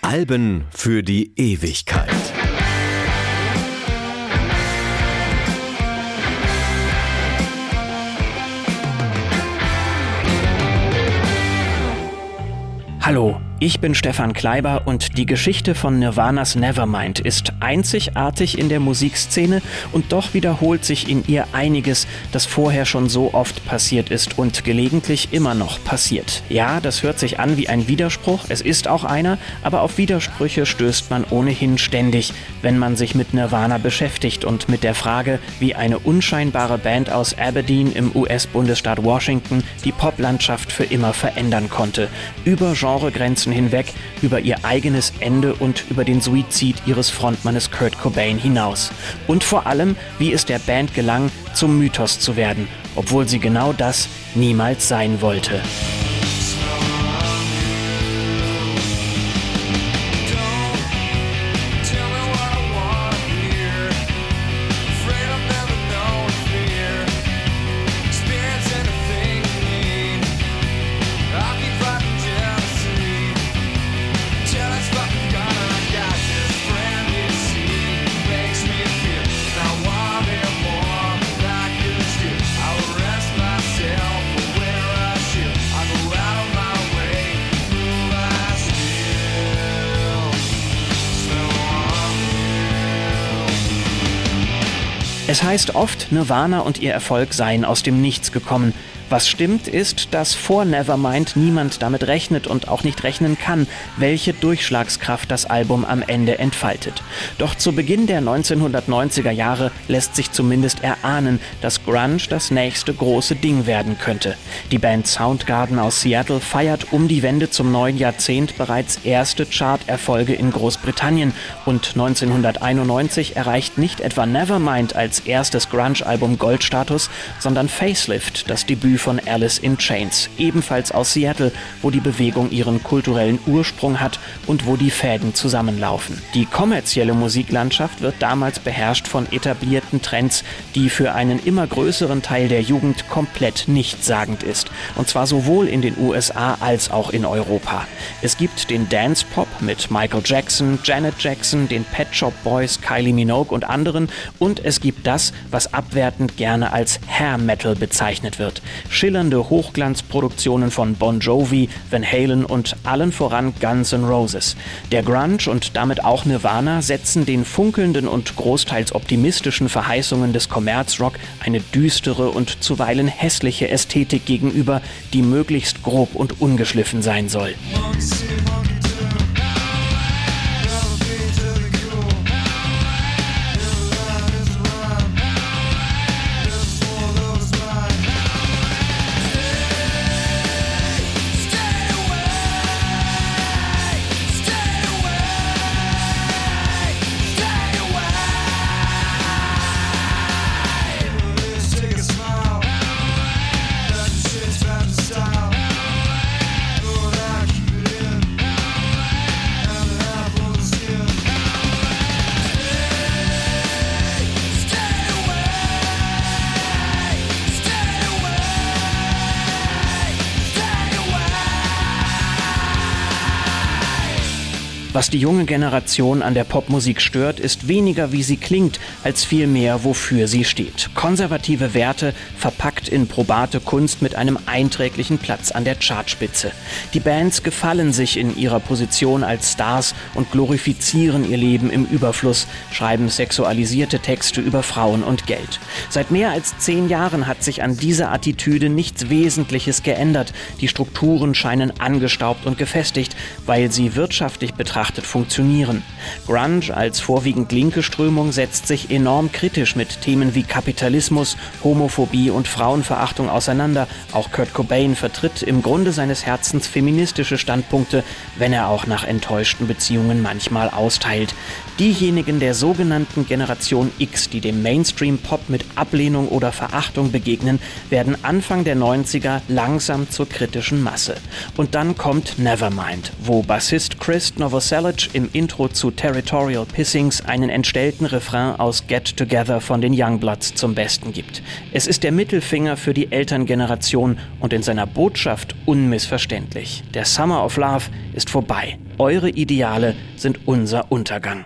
Alben für die Ewigkeit. Hallo, ich bin Stefan Kleiber und die Geschichte von Nirvanas Nevermind ist einzigartig in der Musikszene und doch wiederholt sich in ihr einiges, das vorher schon so oft passiert ist und gelegentlich immer noch passiert. Ja, das hört sich an wie ein Widerspruch, es ist auch einer, aber auf Widersprüche stößt man ohnehin ständig, wenn man sich mit Nirvana beschäftigt und mit der Frage, wie eine unscheinbare Band aus Aberdeen im US-Bundesstaat Washington die Poplandschaft für immer verändern konnte. Über Genregrenzen Grenzen hinweg über ihr eigenes Ende und über den Suizid ihres Frontmannes Kurt Cobain hinaus. Und vor allem, wie es der Band gelang, zum Mythos zu werden, obwohl sie genau das niemals sein wollte. Es heißt oft, Nirvana und ihr Erfolg seien aus dem Nichts gekommen. Was stimmt, ist, dass vor Nevermind niemand damit rechnet und auch nicht rechnen kann, welche Durchschlagskraft das Album am Ende entfaltet. Doch zu Beginn der 1990er Jahre lässt sich zumindest erahnen, dass Grunge das nächste große Ding werden könnte. Die Band Soundgarden aus Seattle feiert um die Wende zum neuen Jahrzehnt bereits erste Chart-Erfolge in Großbritannien und 1991 erreicht nicht etwa Nevermind als erstes Grunge-Album Goldstatus, sondern Facelift, das Debüt von Alice in Chains, ebenfalls aus Seattle, wo die Bewegung ihren kulturellen Ursprung hat und wo die Fäden zusammenlaufen. Die kommerzielle Musiklandschaft wird damals beherrscht von etablierten Trends, die für einen immer größeren Teil der Jugend komplett nichtssagend ist. Und zwar sowohl in den USA als auch in Europa. Es gibt den Dance Pop mit Michael Jackson, Janet Jackson, den Pet Shop Boys, Kylie Minogue und anderen und es gibt das, was abwertend gerne als Hair Metal bezeichnet wird schillernde Hochglanzproduktionen von Bon Jovi, Van Halen und allen voran Guns N' Roses. Der Grunge und damit auch Nirvana setzen den funkelnden und großteils optimistischen Verheißungen des Kommerzrock eine düstere und zuweilen hässliche Ästhetik gegenüber, die möglichst grob und ungeschliffen sein soll. Was die junge Generation an der Popmusik stört, ist weniger, wie sie klingt, als vielmehr, wofür sie steht. Konservative Werte, verpackt in probate Kunst mit einem einträglichen Platz an der Chartspitze. Die Bands gefallen sich in ihrer Position als Stars und glorifizieren ihr Leben im Überfluss, schreiben sexualisierte Texte über Frauen und Geld. Seit mehr als zehn Jahren hat sich an dieser Attitüde nichts Wesentliches geändert. Die Strukturen scheinen angestaubt und gefestigt, weil sie wirtschaftlich betrachtet betrachtet funktionieren. Grunge als vorwiegend linke Strömung setzt sich enorm kritisch mit Themen wie Kapitalismus, Homophobie und Frauenverachtung auseinander. Auch Kurt Cobain vertritt im Grunde seines Herzens feministische Standpunkte, wenn er auch nach enttäuschten Beziehungen manchmal austeilt. Diejenigen der sogenannten Generation X, die dem Mainstream-Pop mit Ablehnung oder Verachtung begegnen, werden Anfang der 90er langsam zur kritischen Masse. Und dann kommt Nevermind, wo Bassist Chris Novoselic Salage im Intro zu Territorial Pissings einen entstellten Refrain aus Get Together von den Youngbloods zum Besten gibt. Es ist der Mittelfinger für die Elterngeneration und in seiner Botschaft unmissverständlich. Der Summer of Love ist vorbei. Eure Ideale sind unser Untergang.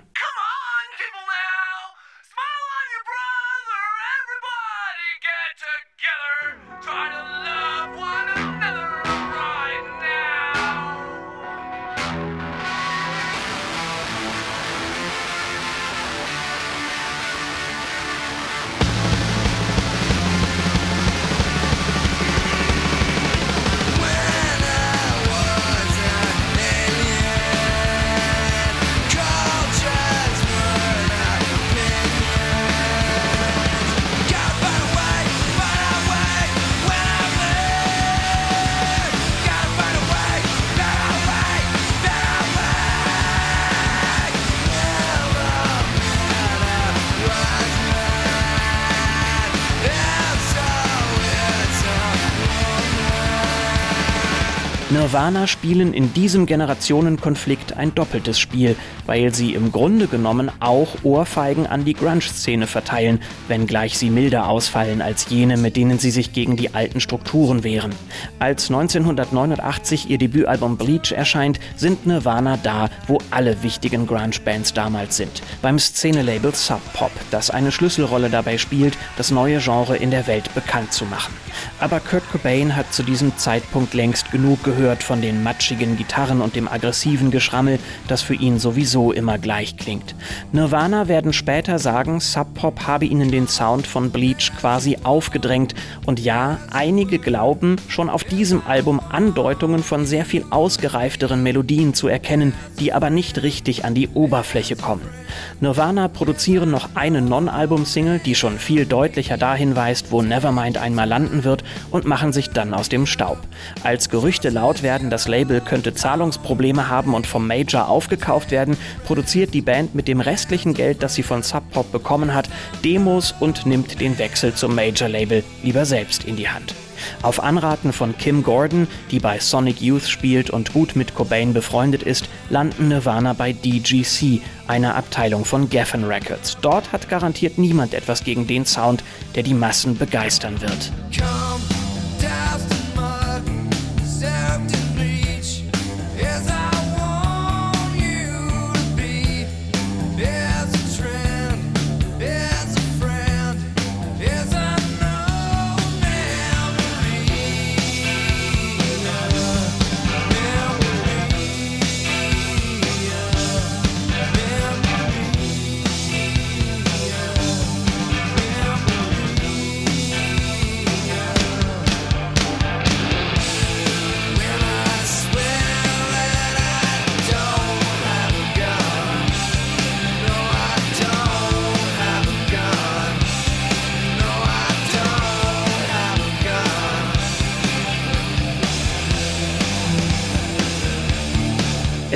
Nirvana spielen in diesem Generationenkonflikt ein doppeltes Spiel, weil sie im Grunde genommen auch Ohrfeigen an die Grunge-Szene verteilen, wenngleich sie milder ausfallen als jene, mit denen sie sich gegen die alten Strukturen wehren. Als 1989 ihr Debütalbum Bleach erscheint, sind Nirvana da, wo alle wichtigen Grunge-Bands damals sind. Beim Szenelabel Sub Pop, das eine Schlüsselrolle dabei spielt, das neue Genre in der Welt bekannt zu machen. Aber Kurt Cobain hat zu diesem Zeitpunkt längst genug gehört gehört von den matschigen Gitarren und dem aggressiven Geschrammel, das für ihn sowieso immer gleich klingt. Nirvana werden später sagen, Sub Pop habe ihnen den Sound von Bleach quasi aufgedrängt und ja, einige glauben schon auf diesem Album Andeutungen von sehr viel ausgereifteren Melodien zu erkennen, die aber nicht richtig an die Oberfläche kommen. Nirvana produzieren noch eine Non-Album-Single, die schon viel deutlicher dahin weist, wo Nevermind einmal landen wird und machen sich dann aus dem Staub. Als Gerüchte laut laut werden, das Label könnte Zahlungsprobleme haben und vom Major aufgekauft werden, produziert die Band mit dem restlichen Geld, das sie von Sub Pop bekommen hat, Demos und nimmt den Wechsel zum Major-Label lieber selbst in die Hand. Auf Anraten von Kim Gordon, die bei Sonic Youth spielt und gut mit Cobain befreundet ist, landen Nirvana bei DGC, einer Abteilung von Geffen Records. Dort hat garantiert niemand etwas gegen den Sound, der die Massen begeistern wird.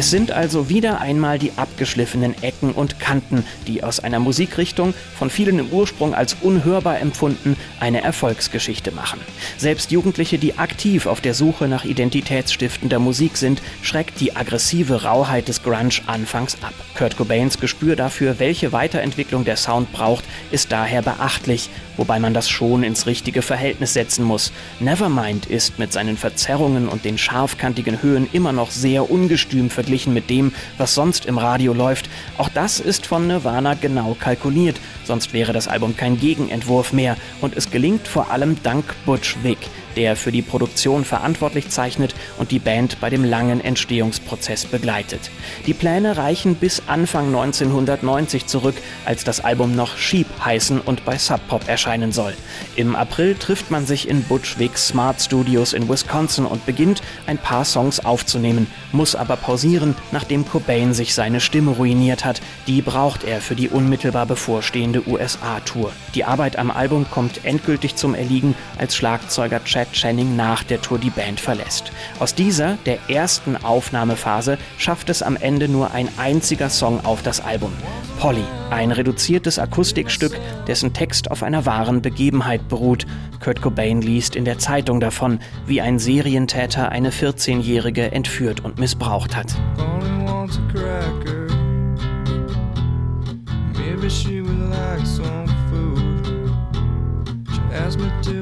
Es sind also wieder einmal die abgeschliffenen Ecken und Kanten, die aus einer Musikrichtung, von vielen im Ursprung als unhörbar empfunden, eine Erfolgsgeschichte machen. Selbst Jugendliche, die aktiv auf der Suche nach identitätsstiftender Musik sind, schreckt die aggressive Rauheit des Grunge anfangs ab. Kurt Cobains Gespür dafür, welche Weiterentwicklung der Sound braucht, ist daher beachtlich, wobei man das schon ins richtige Verhältnis setzen muss. Nevermind ist mit seinen Verzerrungen und den scharfkantigen Höhen immer noch sehr ungestüm verglichen verglichen mit dem, was sonst im Radio läuft. Auch das ist von Nirvana genau kalkuliert, sonst wäre das Album kein Gegenentwurf mehr. Und es gelingt vor allem dank Butch Vig der für die Produktion verantwortlich zeichnet und die Band bei dem langen Entstehungsprozess begleitet. Die Pläne reichen bis Anfang 1990 zurück, als das Album noch Sheep heißen und bei Sub Pop erscheinen soll. Im April trifft man sich in Butch Vigs Smart Studios in Wisconsin und beginnt, ein paar Songs aufzunehmen, muss aber pausieren, nachdem Cobain sich seine Stimme ruiniert hat. Die braucht er für die unmittelbar bevorstehende USA-Tour. Die Arbeit am Album kommt endgültig zum Erliegen, als Schlagzeuger Chad Chad Channing nach der Tour die Band verlässt. Aus dieser, der ersten Aufnahmephase, schafft es am Ende nur ein einziger Song auf das Album. Polly, ein reduziertes Akustikstück, dessen Text auf einer wahren Begebenheit beruht. Kurt Cobain liest in der Zeitung davon, wie ein Serientäter eine 14-Jährige entführt und missbraucht hat. asked me to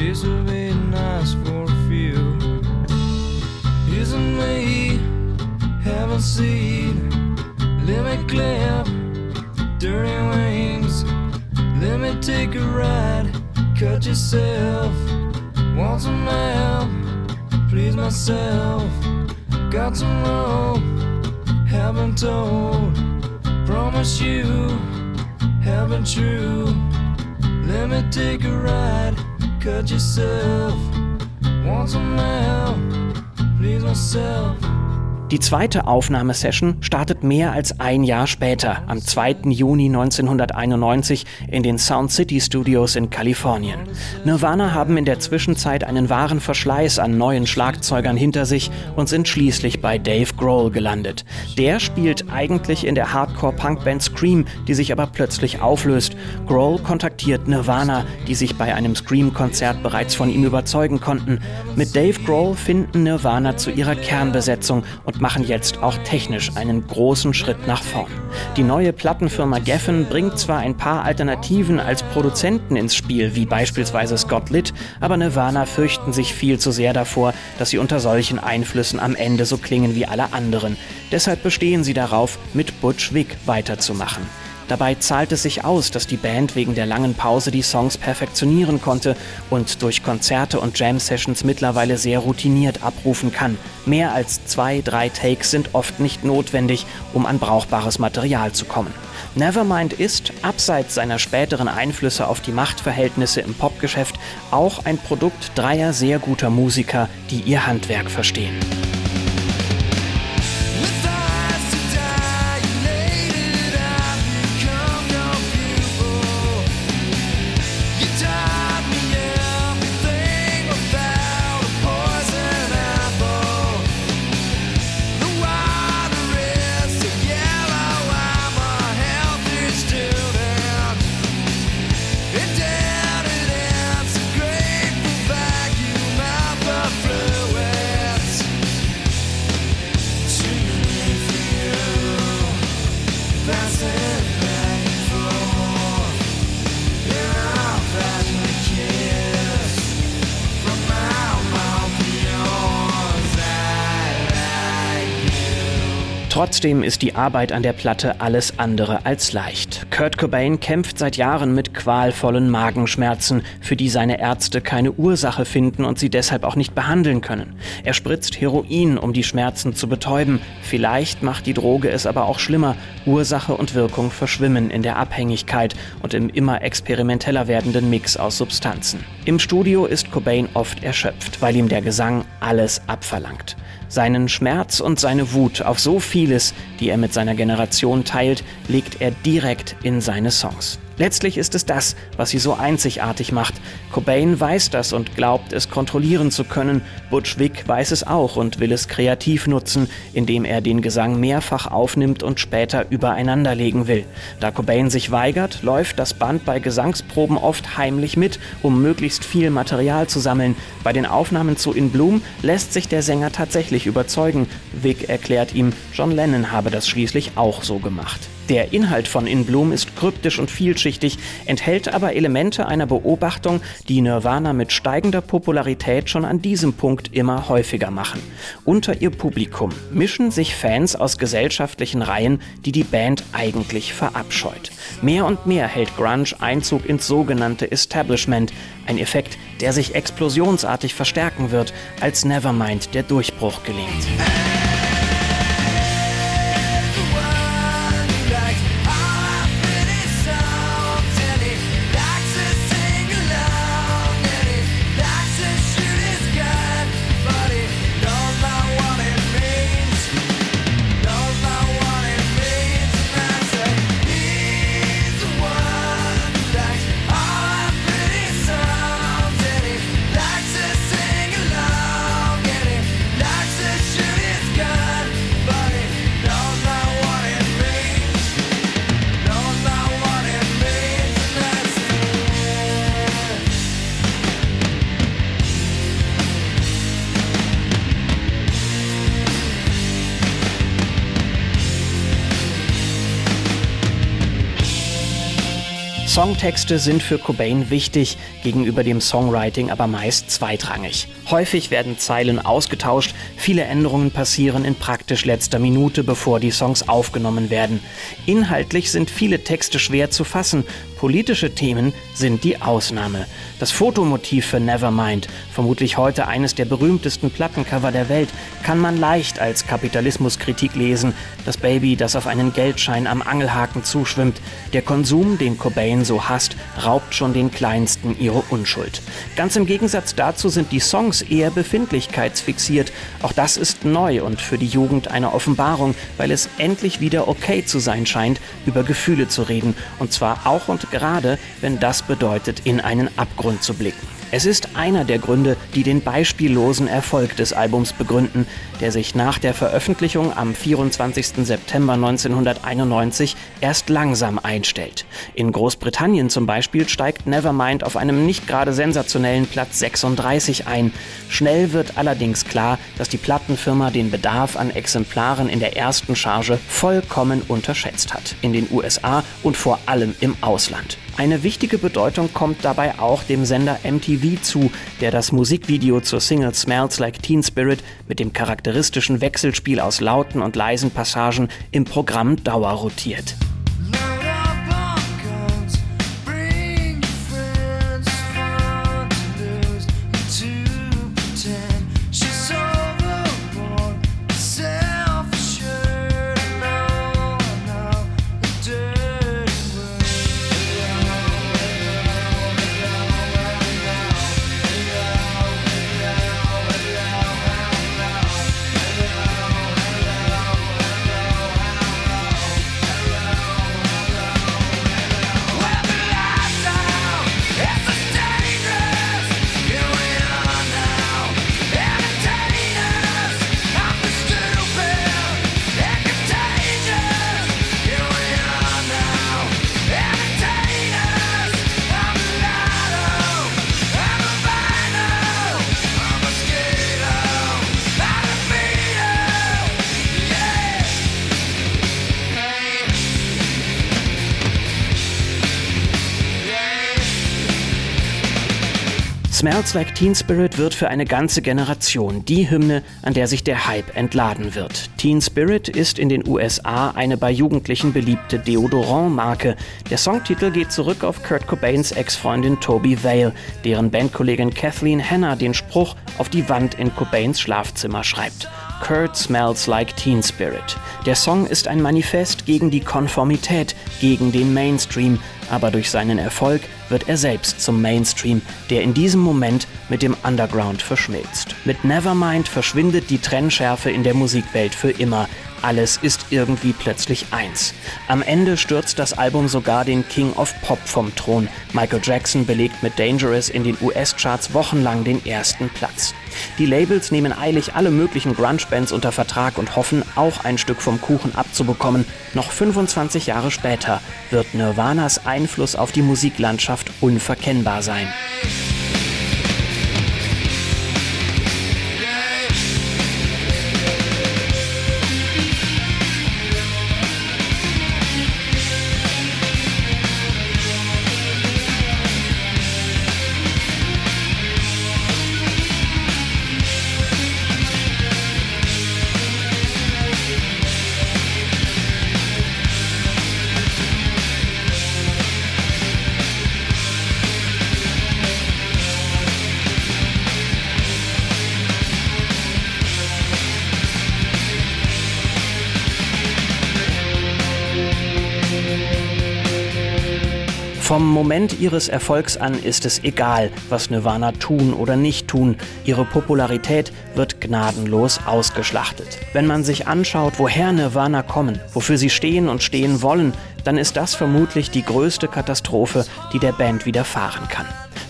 She's very nice for a few. Isn't me? Haven't seen. Let me clap dirty wings. Let me take a ride. Cut yourself. Want some help? Please myself. Got some rope. Haven't told. Promise you. Haven't true. Let me take a ride. Cut yourself. Want some help? Please myself. Die zweite Aufnahmesession startet mehr als ein Jahr später, am 2. Juni 1991 in den Sound City Studios in Kalifornien. Nirvana haben in der Zwischenzeit einen wahren Verschleiß an neuen Schlagzeugern hinter sich und sind schließlich bei Dave Grohl gelandet. Der spielt eigentlich in der Hardcore-Punk-Band Scream, die sich aber plötzlich auflöst. Grohl kontaktiert Nirvana, die sich bei einem Scream-Konzert bereits von ihm überzeugen konnten. Mit Dave Grohl finden Nirvana zu ihrer Kernbesetzung und machen jetzt auch technisch einen großen Schritt nach vorn. Die neue Plattenfirma Geffen bringt zwar ein paar Alternativen als Produzenten ins Spiel, wie beispielsweise Scott Litt, aber Nirvana fürchten sich viel zu sehr davor, dass sie unter solchen Einflüssen am Ende so klingen wie alle anderen. Deshalb bestehen sie darauf, mit Butch Vig weiterzumachen. Dabei zahlt es sich aus, dass die Band wegen der langen Pause die Songs perfektionieren konnte und durch Konzerte und Jam-Sessions mittlerweile sehr routiniert abrufen kann. Mehr als zwei, drei Takes sind oft nicht notwendig, um an brauchbares Material zu kommen. Nevermind ist, abseits seiner späteren Einflüsse auf die Machtverhältnisse im Popgeschäft, auch ein Produkt dreier sehr guter Musiker, die ihr Handwerk verstehen. Trotzdem ist die Arbeit an der Platte alles andere als leicht. Kurt Cobain kämpft seit Jahren mit qualvollen Magenschmerzen, für die seine Ärzte keine Ursache finden und sie deshalb auch nicht behandeln können. Er spritzt Heroin, um die Schmerzen zu betäuben. Vielleicht macht die Droge es aber auch schlimmer. Ursache und Wirkung verschwimmen in der Abhängigkeit und im immer experimenteller werdenden Mix aus Substanzen. Im Studio ist Cobain oft erschöpft, weil ihm der Gesang alles abverlangt. Seinen Schmerz und seine Wut auf so vieles, die er mit seiner Generation teilt, legt er direkt in seine Songs. Letztlich ist es das, was sie so einzigartig macht. Cobain weiß das und glaubt, es kontrollieren zu können. Butch Vig weiß es auch und will es kreativ nutzen, indem er den Gesang mehrfach aufnimmt und später übereinanderlegen will. Da Cobain sich weigert, läuft das Band bei Gesangsproben oft heimlich mit, um möglichst viel Material zu sammeln. Bei den Aufnahmen zu In Bloom lässt sich der Sänger tatsächlich überzeugen. Vig erklärt ihm, John Lennon habe das schließlich auch so gemacht. Der Inhalt von In Bloom ist kryptisch und vielschichtig, enthält aber Elemente einer Beobachtung, die Nirvana mit steigender Popularität schon an diesem Punkt immer häufiger machen. Unter ihr Publikum mischen sich Fans aus gesellschaftlichen Reihen, die die Band eigentlich verabscheut. Mehr und mehr hält Grunge Einzug ins sogenannte Establishment, ein Effekt, der sich explosionsartig verstärken wird, als Nevermind der Durchbruch gelingt. Songtexte sind für Cobain wichtig, gegenüber dem Songwriting aber meist zweitrangig. Häufig werden Zeilen ausgetauscht, viele Änderungen passieren in praktisch letzter Minute, bevor die Songs aufgenommen werden. Inhaltlich sind viele Texte schwer zu fassen, politische Themen sind die Ausnahme. Das Fotomotiv für Nevermind, vermutlich heute eines der berühmtesten Plattencover der Welt, kann man leicht als Kapitalismuskritik lesen. Das Baby, das auf einen Geldschein am Angelhaken zuschwimmt. Der Konsum, den Cobain so hasst, raubt schon den Kleinsten ihre Unschuld. Ganz im Gegensatz dazu sind die Songs eher befindlichkeitsfixiert. Auch das ist neu und für die Jugend eine Offenbarung, weil es endlich wieder okay zu sein scheint, über Gefühle zu reden. Und zwar auch und gerade, wenn das bedeutet, in einen Abgrund zu blicken. Es ist einer der Gründe, die den beispiellosen Erfolg des Albums begründen, der sich nach der Veröffentlichung am 24. September 1991 erst langsam einstellt. In Großbritannien zum Beispiel steigt Nevermind auf einem nicht gerade sensationellen Platz 36 ein. Schnell wird allerdings klar, dass die Plattenfirma den Bedarf an Exemplaren in der ersten Charge vollkommen unterschätzt hat. In den USA und vor allem im Ausland. Eine wichtige Bedeutung kommt dabei auch dem Sender MTV zu, der das Musikvideo zur Single Smells Like Teen Spirit mit dem charakteristischen Wechselspiel aus lauten und leisen Passagen im Programm dauerrotiert. Smells Like Teen Spirit wird für eine ganze Generation die Hymne, an der sich der Hype entladen wird. Teen Spirit ist in den USA eine bei Jugendlichen beliebte Deodorant-Marke. Der Songtitel geht zurück auf Kurt Cobains Ex-Freundin Toby Vale, deren Bandkollegin Kathleen Hanna den Spruch auf die Wand in Cobains Schlafzimmer schreibt. Kurt Smells Like Teen Spirit. Der Song ist ein Manifest gegen die Konformität, gegen den Mainstream, aber durch seinen Erfolg wird er selbst zum Mainstream, der in diesem Moment mit dem Underground verschmilzt. Mit Nevermind verschwindet die Trennschärfe in der Musikwelt für immer. Alles ist irgendwie plötzlich eins. Am Ende stürzt das Album sogar den King of Pop vom Thron. Michael Jackson belegt mit Dangerous in den US-Charts wochenlang den ersten Platz. Die Labels nehmen eilig alle möglichen Grunge-Bands unter Vertrag und hoffen, auch ein Stück vom Kuchen abzubekommen. Noch 25 Jahre später wird Nirvanas Einfluss auf die Musiklandschaft unverkennbar sein. Vom Moment ihres Erfolgs an ist es egal, was Nirvana tun oder nicht tun. Ihre Popularität wird gnadenlos ausgeschlachtet. Wenn man sich anschaut, woher Nirvana kommen, wofür sie stehen und stehen wollen, dann ist das vermutlich die größte Katastrophe, die der Band widerfahren kann.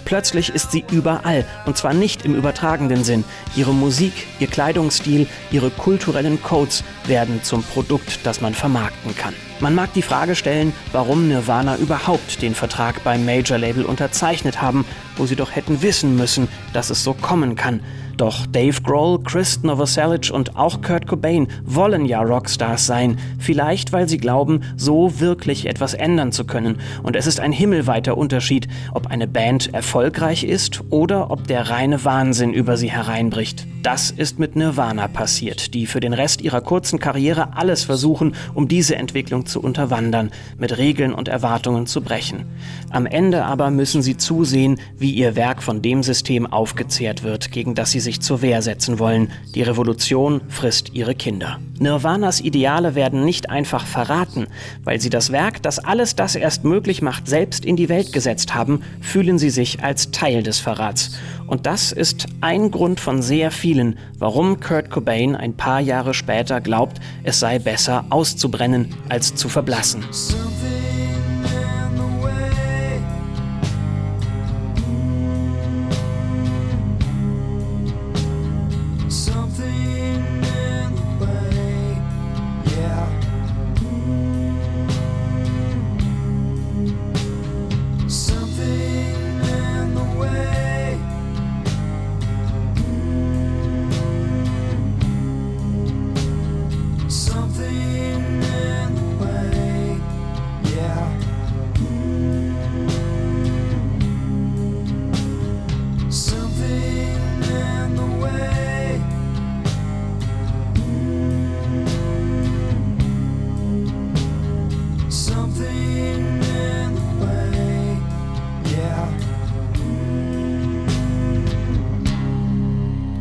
Plötzlich ist sie überall, und zwar nicht im übertragenden Sinn. Ihre Musik, ihr Kleidungsstil, ihre kulturellen Codes werden zum Produkt, das man vermarkten kann. Man mag die Frage stellen, warum Nirvana überhaupt den Vertrag beim Major Label unterzeichnet haben, wo sie doch hätten wissen müssen, dass es so kommen kann. Doch Dave Grohl, Chris Novoselic und auch Kurt Cobain wollen ja Rockstars sein. Vielleicht, weil sie glauben, so wirklich etwas ändern zu können. Und es ist ein himmelweiter Unterschied, ob eine Band erfolgreich ist oder ob der reine Wahnsinn über sie hereinbricht. Das ist mit Nirvana passiert, die für den Rest ihrer kurzen Karriere alles versuchen, um diese Entwicklung zu unterwandern, mit Regeln und Erwartungen zu brechen. Am Ende aber müssen sie zusehen, wie ihr Werk von dem System aufgezehrt wird, gegen das sie sich zur Wehr setzen wollen. Die Revolution frisst ihre Kinder. Nirvanas Ideale werden nicht einfach verraten, weil sie das Werk, das alles das erst möglich macht, selbst in die Welt gesetzt haben, fühlen sie sich als Teil des Verrats. Und das ist ein Grund von sehr vielen, warum Kurt Cobain ein paar Jahre später glaubt, es sei besser auszubrennen als zu verblassen.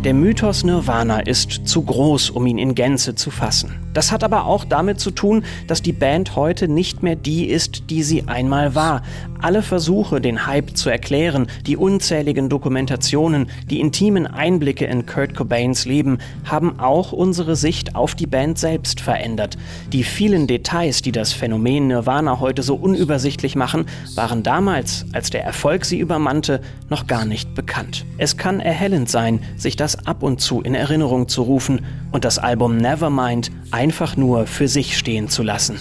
Der Mythos Nirvana ist zu groß, um ihn in Gänze zu fassen. Das hat aber auch damit zu tun, dass die Band heute nicht mehr die ist, die sie einmal war. Alle Versuche, den Hype zu erklären, die unzähligen Dokumentationen, die intimen Einblicke in Kurt Cobains Leben haben auch unsere Sicht auf die Band selbst verändert. Die vielen Details, die das Phänomen Nirvana heute so unübersichtlich machen, waren damals, als der Erfolg sie übermannte, noch gar nicht bekannt. Es kann erhellend sein, sich das ab und zu in Erinnerung zu rufen und das Album Nevermind einfach nur für sich stehen zu lassen.